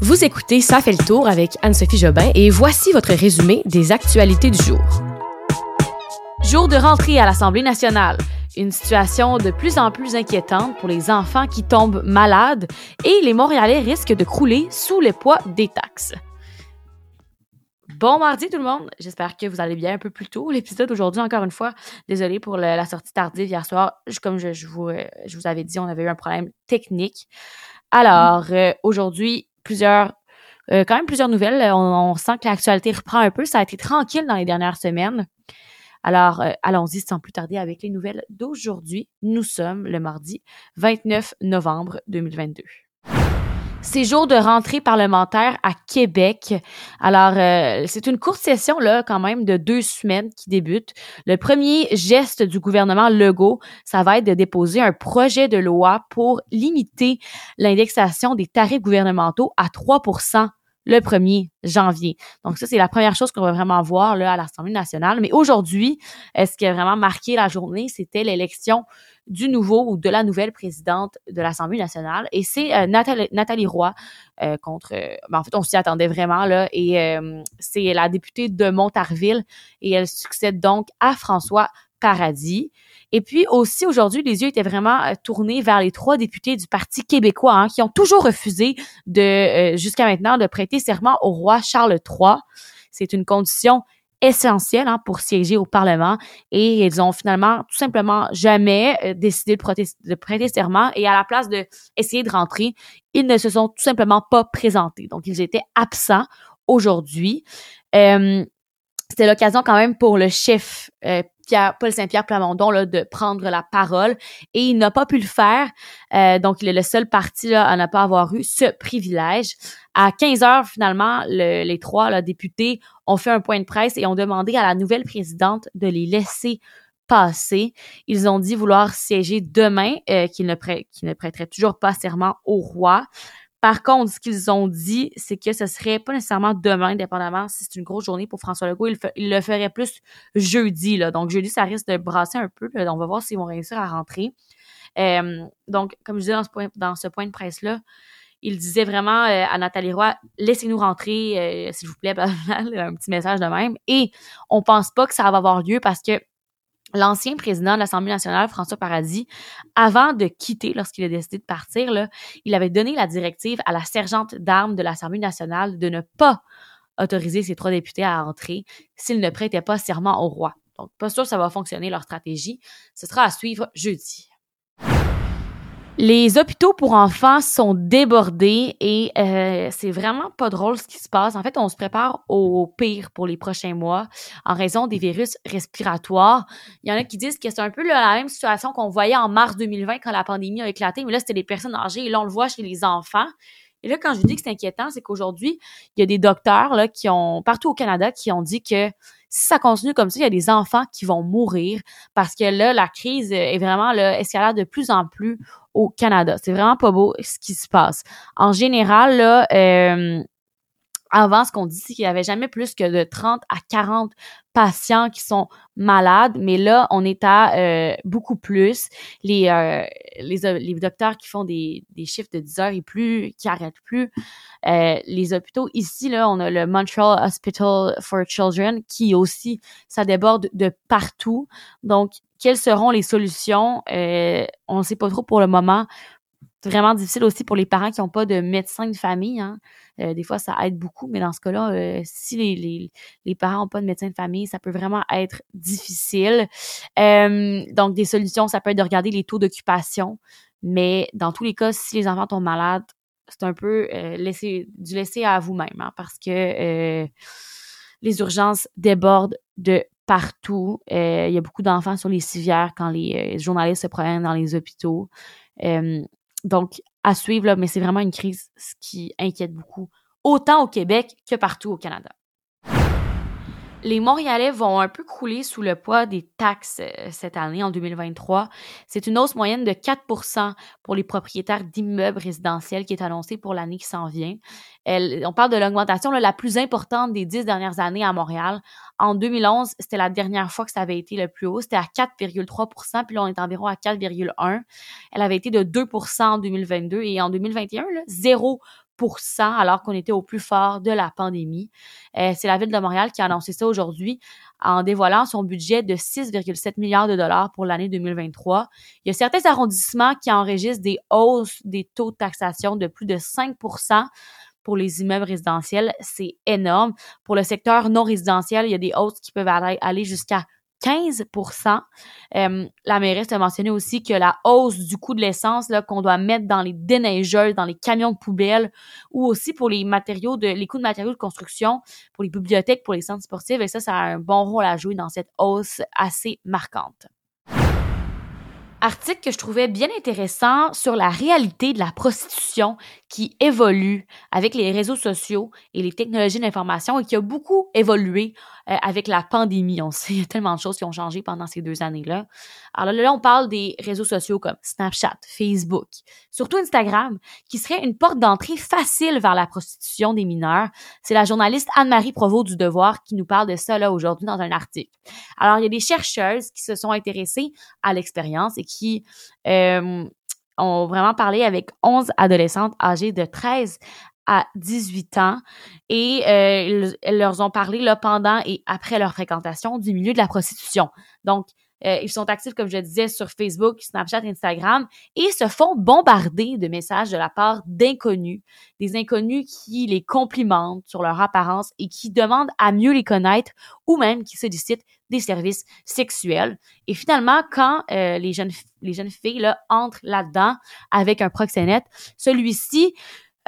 Vous écoutez Ça fait le tour avec Anne-Sophie Jobin et voici votre résumé des actualités du jour. Jour de rentrée à l'Assemblée nationale. Une situation de plus en plus inquiétante pour les enfants qui tombent malades et les Montréalais risquent de crouler sous le poids des taxes. Bon mardi tout le monde, j'espère que vous allez bien un peu plus tôt. L'épisode aujourd'hui, encore une fois, désolé pour la sortie tardive hier soir. Comme je, vous, euh, je, vous, avais dit, on avait eu un problème technique. Alors, euh, aujourd'hui, plusieurs, euh, quand même plusieurs nouvelles. On, sent que l'actualité reprend un peu. Ça a été tranquille dans les dernières semaines. Alors, allons-y sans plus tarder avec les nouvelles d'aujourd'hui. Nous sommes le mardi 29 novembre 2022. C'est jour de rentrée parlementaire à Québec. Alors, euh, c'est une courte session, là, quand même, de deux semaines qui débute. Le premier geste du gouvernement Legault, ça va être de déposer un projet de loi pour limiter l'indexation des tarifs gouvernementaux à 3 le 1er janvier. Donc ça, c'est la première chose qu'on va vraiment voir là, à l'Assemblée nationale. Mais aujourd'hui, ce qui a vraiment marqué la journée, c'était l'élection du nouveau ou de la nouvelle présidente de l'Assemblée nationale. Et c'est euh, Nathalie, Roy euh, contre... Euh, ben, en fait, on s'y attendait vraiment, là. Et c'est la députée de Montarville. Et elle succède donc à François Paradis. Et puis aussi aujourd'hui, les yeux étaient vraiment euh, tournés vers les trois députés du Parti québécois hein, qui ont toujours refusé de euh, jusqu'à maintenant de prêter serment au roi Charles III. C'est une condition essentielle hein, pour siéger au Parlement et ils ont finalement tout simplement jamais euh, décidé de, prêter serment et à la place de essayer de rentrer, ils ne se sont tout simplement pas présentés. Donc ils étaient absents aujourd'hui. c'était l'occasion quand même pour le chef Paul Saint-Pierre Plamondon là, de prendre la parole et il n'a pas pu le faire. Euh, donc, il est le seul parti là, à ne pas avoir eu ce privilège. À 15 heures, finalement, les trois députés ont fait un point de presse et ont demandé à la nouvelle présidente de les laisser passer. Ils ont dit vouloir siéger demain, euh, qu'ils ne prêteraient toujours pas serment au roi. Par contre, ce qu'ils ont dit, c'est que ce serait pas nécessairement demain, dépendamment si c'est une grosse journée pour François Legault. Il, le ferait plus jeudi. Là. Donc, jeudi, ça risque de brasser un peu. On va voir s'ils vont réussir à rentrer. Donc, comme je disais dans ce point, dans ce point de presse-là, il disait vraiment euh, à Nathalie Roy, laissez-nous rentrer, euh, s'il vous plaît, un petit message de même. Et on pense pas que ça va avoir lieu parce que l'ancien président de l'Assemblée nationale, François Paradis, avant de quitter, lorsqu'il a décidé de partir, là, il avait donné la directive à la sergente d'armes de l'Assemblée nationale de ne pas autoriser ces trois députés à entrer s'ils ne prêtaient pas serment au roi. Donc, pas sûr que ça va fonctionner leur stratégie. Ce sera à suivre jeudi. Les hôpitaux pour enfants sont débordés et euh, c'est vraiment pas drôle ce qui se passe. En fait, on se prépare au pire pour les prochains mois en raison des virus respiratoires. Il y en a qui disent que c'est un peu la même situation qu'on voyait en mars 2020 quand la pandémie a éclaté, mais là, c'était les personnes âgées et là, on le voit chez les enfants. Et là, quand je dis que c'est inquiétant, c'est qu'aujourd'hui, il y a des docteurs là, qui ont, partout au Canada, qui ont dit que si ça continue comme ça, il y a des enfants qui vont mourir parce que là, la crise est vraiment là, escalade de plus en plus au Canada. C'est vraiment pas beau ce qui se passe. En général, là, euh, avant, ce qu'on dit, c'est qu'il n'y avait jamais plus que de 30 à 40 patients qui sont malades, mais là, on est à euh, beaucoup plus. Les, euh, les, les, docteurs qui font des, des chiffres de 10 heures et plus, qui arrêtent plus. Euh, les hôpitaux, ici, là, on a le Montreal Hospital for Children qui aussi, ça déborde de partout. Donc, quelles seront les solutions? on ne sait pas trop pour le moment vraiment difficile aussi pour les parents qui n'ont pas de médecin de famille. Hein. Euh, des fois, ça aide beaucoup, mais dans ce cas-là, euh, si les, les, les parents n'ont pas de médecin de famille, ça peut vraiment être difficile. Euh, donc, des solutions, ça peut être de regarder les taux d'occupation. Mais dans tous les cas, si les enfants tombent malades, c'est un peu laisser, du laisser à vous-même, hein, parce que les urgences débordent de partout. Il y a beaucoup d'enfants sur les civières quand les journalistes se promènent dans les hôpitaux. Donc, à suivre, là, mais c'est vraiment une crise qui inquiète beaucoup, autant au Québec que partout au Canada les Montréalais vont un peu crouler sous le poids des taxes euh, cette année, en 2023. C'est une hausse moyenne de 4% pour les propriétaires d'immeubles résidentiels qui est annoncée pour l'année qui s'en vient. on parle de l'augmentation la plus importante des dix dernières années à Montréal. En 2011, c'était la dernière fois que ça avait été le plus haut. C'était à 4,3% puis là, on est environ à 4,1 Elle avait été de 2% en 2022 et en 2021, là, 0 alors qu'on était au plus fort de la pandémie. Euh, c'est la ville de Montréal qui a annoncé ça aujourd'hui en dévoilant son budget de 6,7 milliards de dollars pour l'année 2023. Il y a certains arrondissements qui enregistrent des hausses des taux de taxation de plus de 5% pour les immeubles résidentiels. C'est énorme. Pour le secteur non résidentiel, il y a des hausses qui peuvent aller jusqu'à 15% euh, La mairesse a mentionné aussi que la hausse du coût de l'essence qu'on doit mettre dans les déneigeuses, dans les camions de poubelle, ou aussi pour les matériaux de les coûts de matériaux de construction, pour les bibliothèques, pour les centres sportifs, et ça, ça a un bon rôle à jouer dans cette hausse assez marquante. Article que je trouvais bien intéressant sur la réalité de la prostitution qui évolue avec les réseaux sociaux et les technologies d'information et qui a beaucoup évolué euh, avec la pandémie. On sait, il y a tellement de choses qui ont changé pendant ces deux années-là. Alors là, on parle des réseaux sociaux comme Snapchat, Facebook, surtout Instagram, qui serait une porte d'entrée facile vers la prostitution des mineurs. C'est la journaliste Anne-Marie Provost du Devoir qui nous parle de ça là aujourd'hui dans un article. Alors, il y a des chercheuses qui se sont intéressées à l'expérience et qui euh, ont vraiment parlé avec 11 adolescentes âgées de 13 à 18 ans et euh, elles leur ont parlé là, pendant et après leur fréquentation du milieu de la prostitution. Donc, euh, ils sont actifs, comme je disais, sur Facebook, Snapchat, Instagram et se font bombarder de messages de la part d'inconnus, des inconnus qui les complimentent sur leur apparence et qui demandent à mieux les connaître ou même qui sollicitent des services sexuels. Et finalement, quand euh, les jeunes les jeunes filles là, entrent là-dedans avec un proxénète, celui-ci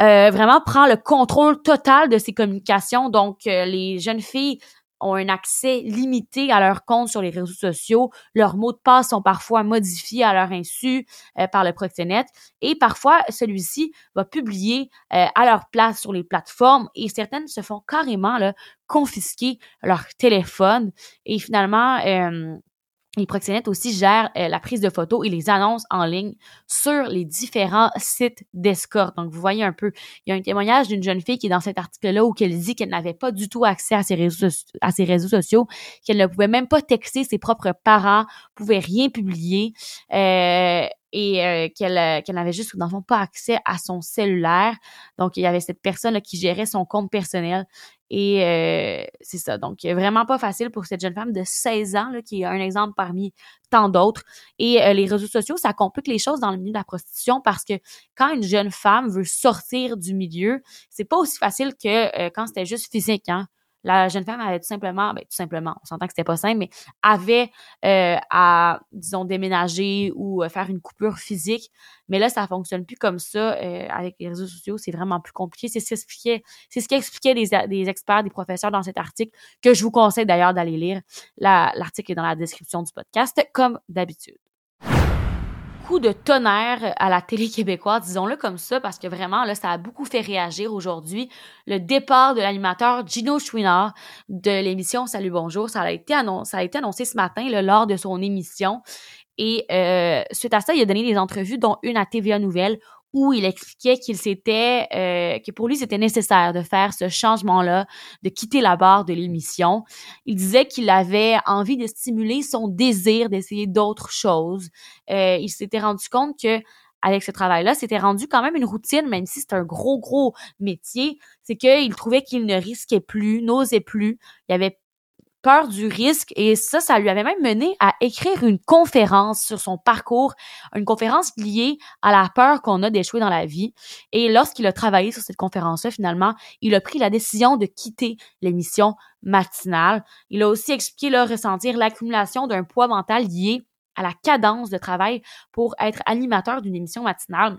euh, vraiment prend le contrôle total de ses communications. Donc, les jeunes filles ont un accès limité à leur compte sur les réseaux sociaux. Leurs mots de passe sont parfois modifiés à leur insu euh, par le proxénète et parfois celui-ci va publier euh, à leur place sur les plateformes et certaines se font carrément là, confisquer leur téléphone et finalement euh, les proxénètes aussi gèrent euh, la prise de photos et les annonces en ligne sur les différents sites d'escorte. Donc, vous voyez un peu, il y a un témoignage d'une jeune fille qui est dans cet article-là où elle dit qu'elle n'avait pas du tout accès à ses réseaux, sociaux, qu'elle ne pouvait même pas texter ses propres parents, pouvait rien publier. Euh, et euh, qu'elle n'avait juste dans le pas accès à son cellulaire. Donc il y avait cette personne là, qui gérait son compte personnel et euh, c'est ça. Donc, vraiment pas facile pour cette jeune femme de 16 ans, qui est un exemple parmi tant d'autres. Et euh, les réseaux sociaux, ça complique les choses dans le milieu de la prostitution parce que quand une jeune femme veut sortir du milieu, c'est pas aussi facile que euh, quand c'était juste physique. Hein? La jeune femme avait tout simplement, ben, tout simplement, on s'entend que c'était pas simple, mais avait euh, à, disons, déménager ou euh, faire une coupure physique. Mais là, ça fonctionne plus comme ça euh, avec les réseaux sociaux. C'est vraiment plus compliqué. C'est ce qui c'est ce qu'expliquaient des, des experts, des professeurs dans cet article que je vous conseille d'ailleurs d'aller lire. L'article est dans la description du podcast, comme d'habitude de tonnerre à la télé québécoise, disons-le comme ça, parce que vraiment, ça a beaucoup fait réagir aujourd'hui. Le départ de l'animateur Gino Chouinard de l'émission Salut Bonjour, ça a été annoncé, ce matin lors de son émission. Et euh, suite à ça, il a donné des entrevues, dont une à TVA Nouvelle, où il expliquait qu'il s'était euh, que pour lui c'était nécessaire de faire ce changement-là, de quitter la barre de l'émission. Il disait qu'il avait envie de stimuler son désir d'essayer d'autres choses. Euh, il s'était rendu compte que avec ce travail-là, c'était rendu quand même une routine, même si c'est un gros, gros métier. C'est qu'il trouvait qu'il ne risquait plus, n'osait plus. Il avait peur du risque et ça, ça lui avait même mené à écrire une conférence sur son parcours, une conférence liée à la peur qu'on a d'échouer dans la vie. Et lorsqu'il a travaillé sur cette conférence-là, finalement, il a pris la décision de quitter l'émission matinale. Il a aussi expliqué leur ressentir l'accumulation d'un poids mental lié à la cadence de travail pour être animateur d'une émission matinale.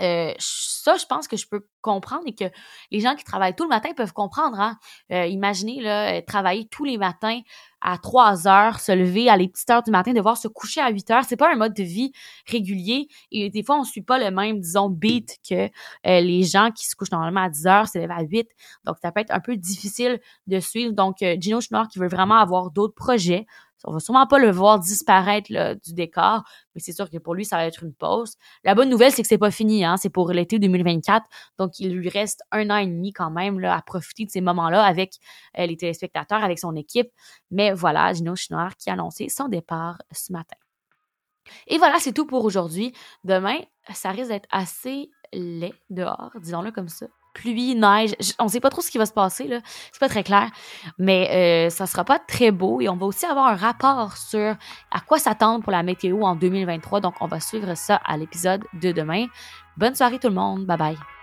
Euh, ça, je pense que je peux comprendre et que les gens qui travaillent tout le matin peuvent comprendre. Hein? Euh, imaginez là, euh, travailler tous les matins à 3 heures, se lever à les petites heures du matin, devoir se coucher à 8 heures. C'est pas un mode de vie régulier. Et des fois, on suit pas le même, disons, beat que les gens qui se couchent normalement à 10 heures, se lèvent à 8. Donc, ça peut être un peu difficile de suivre. Donc, Gino Schnorr qui veut vraiment avoir d'autres projets, on va sûrement pas le voir disparaître du décor, mais c'est sûr que pour lui, ça va être une pause. La bonne nouvelle, c'est que c'est pas fini, hein, c'est pour l'été 2024, donc il lui reste un an et demi quand même à profiter de ces moments-là avec euh, les téléspectateurs, avec son équipe. Mais voilà, Gino Chinoir qui a annoncé son départ ce matin. Et voilà, c'est tout pour aujourd'hui. Demain, ça risque d'être assez laid dehors, disons-le comme ça. Pluie, neige, on sait pas trop ce qui va se passer, là. C'est pas très clair. Mais euh, ça sera pas très beau et on va aussi avoir un rapport sur à quoi s'attendre pour la météo en 2023. Donc, on va suivre ça à l'épisode de demain. Bonne soirée tout le monde. Bye bye.